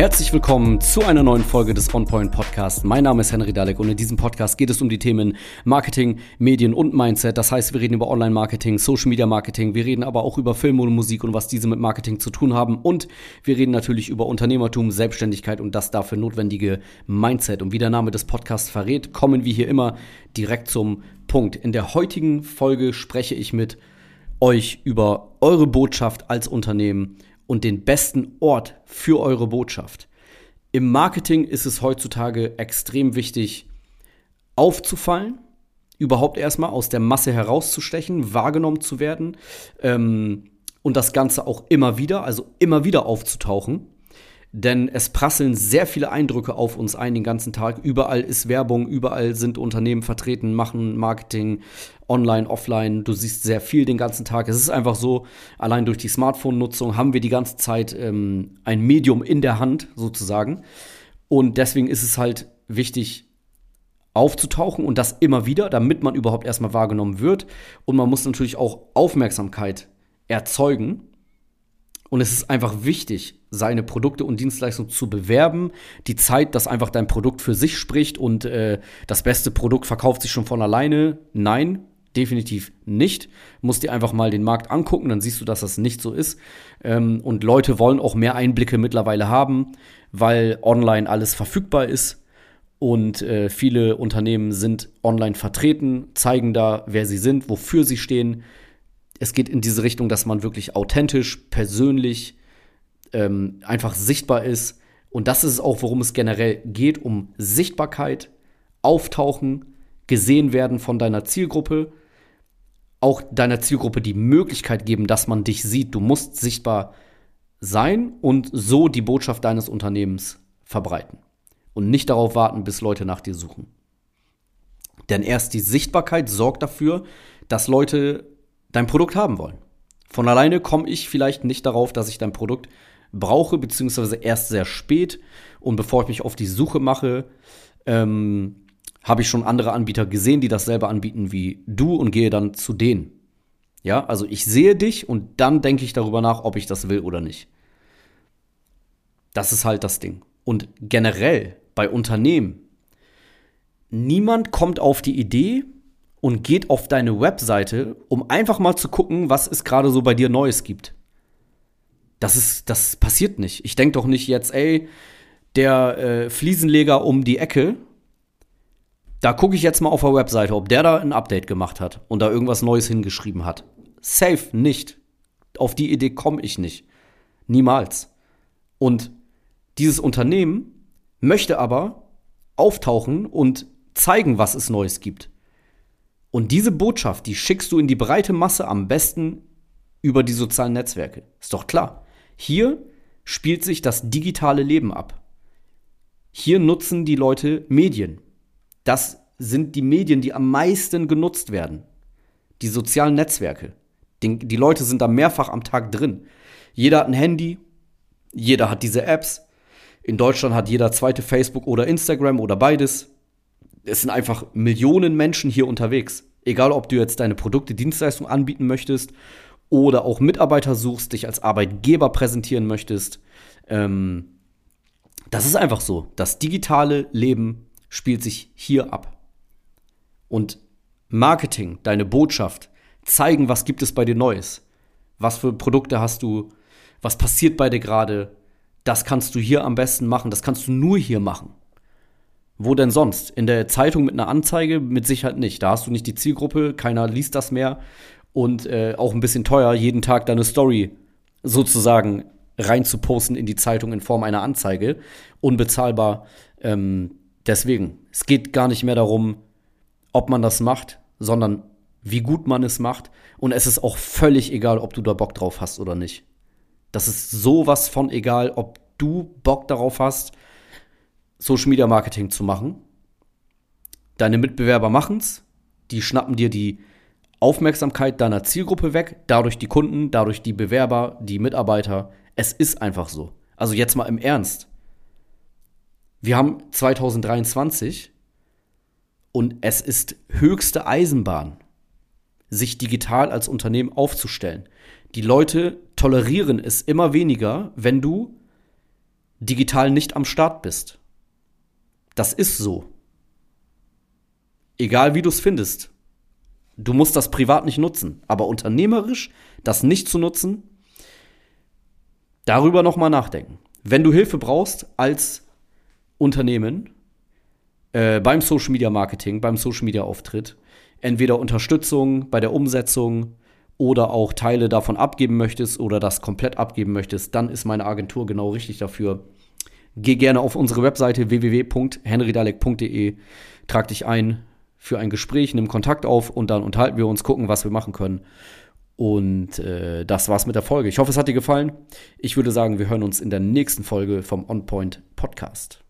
Herzlich willkommen zu einer neuen Folge des OnPoint Podcasts. Mein Name ist Henry Dalek und in diesem Podcast geht es um die Themen Marketing, Medien und Mindset. Das heißt, wir reden über Online-Marketing, Social-Media-Marketing, wir reden aber auch über Film und Musik und was diese mit Marketing zu tun haben und wir reden natürlich über Unternehmertum, Selbstständigkeit und das dafür notwendige Mindset. Und wie der Name des Podcasts verrät, kommen wir hier immer direkt zum Punkt. In der heutigen Folge spreche ich mit euch über eure Botschaft als Unternehmen und den besten Ort für eure Botschaft. Im Marketing ist es heutzutage extrem wichtig, aufzufallen, überhaupt erstmal aus der Masse herauszustechen, wahrgenommen zu werden ähm, und das Ganze auch immer wieder, also immer wieder aufzutauchen denn es prasseln sehr viele Eindrücke auf uns ein den ganzen Tag. Überall ist Werbung, überall sind Unternehmen vertreten, machen Marketing, online, offline. Du siehst sehr viel den ganzen Tag. Es ist einfach so, allein durch die Smartphone-Nutzung haben wir die ganze Zeit ähm, ein Medium in der Hand sozusagen. Und deswegen ist es halt wichtig, aufzutauchen und das immer wieder, damit man überhaupt erstmal wahrgenommen wird. Und man muss natürlich auch Aufmerksamkeit erzeugen und es ist einfach wichtig, seine Produkte und Dienstleistungen zu bewerben. Die Zeit, dass einfach dein Produkt für sich spricht und äh, das beste Produkt verkauft sich schon von alleine. Nein, definitiv nicht. Musst dir einfach mal den Markt angucken, dann siehst du, dass das nicht so ist. Ähm, und Leute wollen auch mehr Einblicke mittlerweile haben, weil online alles verfügbar ist. Und äh, viele Unternehmen sind online vertreten, zeigen da, wer sie sind, wofür sie stehen es geht in diese Richtung, dass man wirklich authentisch, persönlich, ähm, einfach sichtbar ist. Und das ist auch, worum es generell geht, um Sichtbarkeit, Auftauchen, gesehen werden von deiner Zielgruppe, auch deiner Zielgruppe die Möglichkeit geben, dass man dich sieht. Du musst sichtbar sein und so die Botschaft deines Unternehmens verbreiten. Und nicht darauf warten, bis Leute nach dir suchen. Denn erst die Sichtbarkeit sorgt dafür, dass Leute dein Produkt haben wollen. Von alleine komme ich vielleicht nicht darauf, dass ich dein Produkt brauche, beziehungsweise erst sehr spät. Und bevor ich mich auf die Suche mache, ähm, habe ich schon andere Anbieter gesehen, die dasselbe anbieten wie du und gehe dann zu denen. Ja, also ich sehe dich und dann denke ich darüber nach, ob ich das will oder nicht. Das ist halt das Ding. Und generell bei Unternehmen, niemand kommt auf die Idee, und geht auf deine Webseite, um einfach mal zu gucken, was es gerade so bei dir Neues gibt. Das ist, das passiert nicht. Ich denke doch nicht jetzt, ey, der äh, Fliesenleger um die Ecke, da gucke ich jetzt mal auf der Webseite, ob der da ein Update gemacht hat und da irgendwas Neues hingeschrieben hat. Safe nicht. Auf die Idee komme ich nicht. Niemals. Und dieses Unternehmen möchte aber auftauchen und zeigen, was es Neues gibt. Und diese Botschaft, die schickst du in die breite Masse am besten über die sozialen Netzwerke. Ist doch klar. Hier spielt sich das digitale Leben ab. Hier nutzen die Leute Medien. Das sind die Medien, die am meisten genutzt werden. Die sozialen Netzwerke. Die, Leute sind da mehrfach am Tag drin. Jeder hat ein Handy, jeder hat diese Apps. In Deutschland hat jeder zweite Facebook oder Instagram oder beides es sind einfach Millionen Menschen hier unterwegs. Egal, ob du jetzt deine Produkte, Dienstleistungen anbieten möchtest oder auch Mitarbeiter suchst, dich als Arbeitgeber präsentieren möchtest. Ähm, das ist einfach so. Das digitale Leben spielt sich hier ab. Und Marketing, deine Botschaft, zeigen, was gibt es bei dir Neues. Was für Produkte hast du? Was passiert bei dir gerade? Das kannst du hier am besten machen. Das kannst du nur hier machen. Wo denn sonst? In der Zeitung mit einer Anzeige mit Sicherheit nicht. Da hast du nicht die Zielgruppe, keiner liest das mehr und äh, auch ein bisschen teuer, jeden Tag deine Story sozusagen reinzuposten in die Zeitung in Form einer Anzeige. Unbezahlbar. Ähm, deswegen, es geht gar nicht mehr darum, ob man das macht, sondern wie gut man es macht. Und es ist auch völlig egal, ob du da Bock drauf hast oder nicht. Das ist sowas von egal, ob du Bock darauf hast Social Media Marketing zu machen. Deine Mitbewerber machen's, die schnappen dir die Aufmerksamkeit deiner Zielgruppe weg, dadurch die Kunden, dadurch die Bewerber, die Mitarbeiter. Es ist einfach so. Also jetzt mal im Ernst. Wir haben 2023 und es ist höchste Eisenbahn, sich digital als Unternehmen aufzustellen. Die Leute tolerieren es immer weniger, wenn du digital nicht am Start bist. Das ist so. Egal wie du es findest. Du musst das privat nicht nutzen. Aber unternehmerisch das nicht zu nutzen, darüber nochmal nachdenken. Wenn du Hilfe brauchst als Unternehmen äh, beim Social Media Marketing, beim Social Media Auftritt, entweder Unterstützung bei der Umsetzung oder auch Teile davon abgeben möchtest oder das komplett abgeben möchtest, dann ist meine Agentur genau richtig dafür. Geh gerne auf unsere Webseite www.henrydalek.de, trag dich ein für ein Gespräch, nimm Kontakt auf und dann unterhalten wir uns, gucken, was wir machen können. Und äh, das war's mit der Folge. Ich hoffe, es hat dir gefallen. Ich würde sagen, wir hören uns in der nächsten Folge vom On Point Podcast.